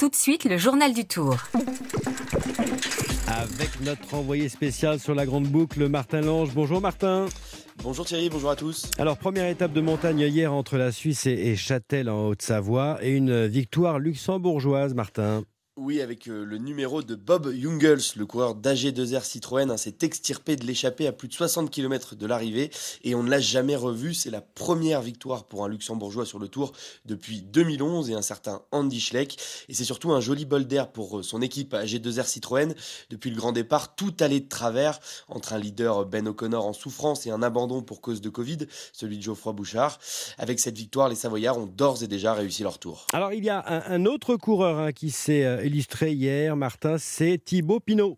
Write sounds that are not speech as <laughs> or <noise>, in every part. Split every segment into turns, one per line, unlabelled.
Tout de suite, le journal du Tour.
Avec notre envoyé spécial sur la grande boucle, Martin Lange. Bonjour Martin.
Bonjour Thierry, bonjour à tous.
Alors, première étape de montagne hier entre la Suisse et Châtel en Haute-Savoie et une victoire luxembourgeoise, Martin.
Oui, avec euh, le numéro de Bob Jungels, le coureur d'AG2R Citroën, hein, s'est extirpé de l'échappée à plus de 60 km de l'arrivée et on ne l'a jamais revu. C'est la première victoire pour un luxembourgeois sur le tour depuis 2011 et un certain Andy Schleck. Et c'est surtout un joli bol d'air pour euh, son équipe AG2R Citroën. Depuis le grand départ, tout allait de travers entre un leader Ben O'Connor en souffrance et un abandon pour cause de Covid, celui de Geoffroy Bouchard. Avec cette victoire, les Savoyards ont d'ores et déjà réussi leur tour.
Alors, il y a un, autre coureur hein, qui s'est euh, illustré hier, Martin, c'est Thibaut Pinot.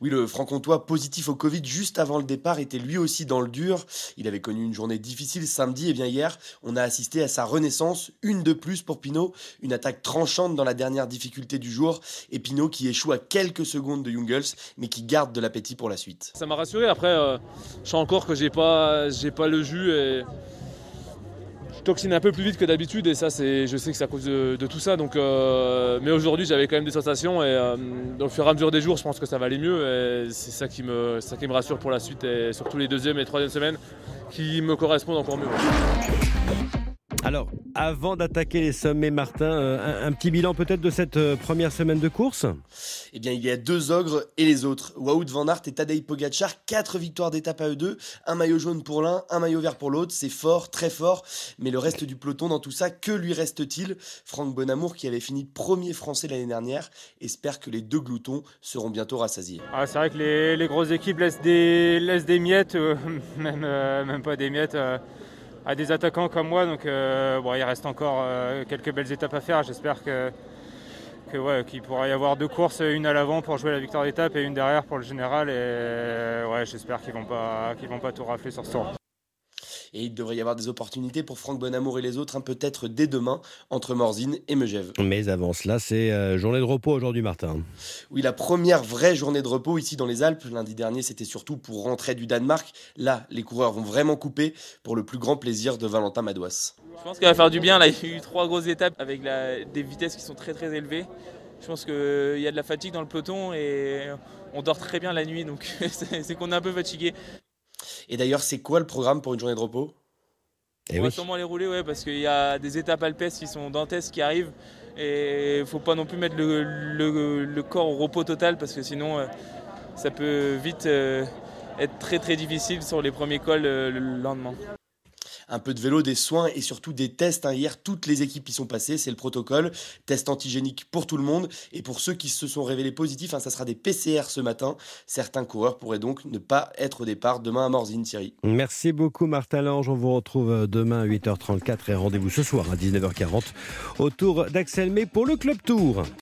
Oui, le franc-comtois positif au Covid juste avant le départ était lui aussi dans le dur. Il avait connu une journée difficile samedi et bien hier, on a assisté à sa renaissance, une de plus pour Pinot, une attaque tranchante dans la dernière difficulté du jour et Pinot qui échoue à quelques secondes de Jungels mais qui garde de l'appétit pour la suite.
Ça m'a rassuré après euh, je sens encore que j'ai pas j'ai pas le jus et toxine un peu plus vite que d'habitude et ça c'est je sais que c'est à cause de, tout ça donc euh, mais aujourd'hui j'avais quand même des sensations et euh, au fur et à mesure des jours je pense que ça va aller mieux et c'est ça qui me ça qui me rassure pour la suite et surtout les deuxième et troisième semaines qui me correspondent encore mieux.
Alors, avant d'attaquer les sommets, Martin, euh, un, petit bilan peut-être de cette euh, première semaine de course?
Eh bien, il y a deux ogres et les autres. Wout van Aert et Tadej Pogacar, quatre victoires d'étape à eux deux, un maillot jaune pour l'un, un maillot vert pour l'autre. C'est fort, très fort. Mais le reste du peloton dans tout ça, que lui reste-t-il? Franck Bonamour, qui avait fini premier français l'année dernière, espère que les deux gloutons seront bientôt rassasiés.
Ah, c'est vrai que les, grosses équipes laissent des, laissent des miettes, euh, <laughs> même, même pas des miettes à des attaquants comme moi. Donc euh, bon, il reste encore euh, quelques belles étapes à faire. J'espère que, qu'il pourra y avoir deux courses, une à l'avant pour jouer la victoire d'étape et une derrière pour le général. Et ouais, j'espère qu'ils vont pas qu'ils vont pas tout rafler sur ce tour.
Et il devrait y avoir des opportunités pour Franck Bonamour et les autres, hein, peut-être dès demain, entre Morzine et Megève.
Mais avant cela, c'est euh, journée de repos aujourd'hui, Martin.
Oui, la première vraie journée de repos ici dans les Alpes. Lundi dernier, c'était surtout pour rentrer du Danemark. Là, les coureurs vont vraiment couper pour le plus grand plaisir de Valentin Madouas.
Je pense qu'il va faire du bien. Là, il y a eu trois grosses étapes avec des vitesses qui sont très très élevées. Je pense qu'il y a de la fatigue dans le peloton et on dort très bien la nuit, donc <laughs> c'est qu'on est un peu fatigué.
Et d'ailleurs, c'est quoi le programme pour une journée de repos
eh On va sûrement les rouler, ouais, parce qu'il y a des étapes alpestres qui sont dantesques qui arrivent. Et il ne faut pas non plus mettre le, corps au repos total, parce que sinon, euh, ça peut vite euh, être très très difficile sur les premiers cols euh, le lendemain
un peu de vélo, des soins et surtout des tests. Hein. Hier, toutes les équipes y sont passées, c'est le protocole. Test antigénique pour tout le monde. Et pour ceux qui se sont révélés positifs, hein, ça sera des PCR ce matin. Certains coureurs pourraient donc ne pas être au départ demain à Morzine, Thierry.
Merci beaucoup, Martin Lange. On vous retrouve euh, demain à 8h34 et rendez-vous ce soir à 19h40 autour d'Axel May pour le Club Tour.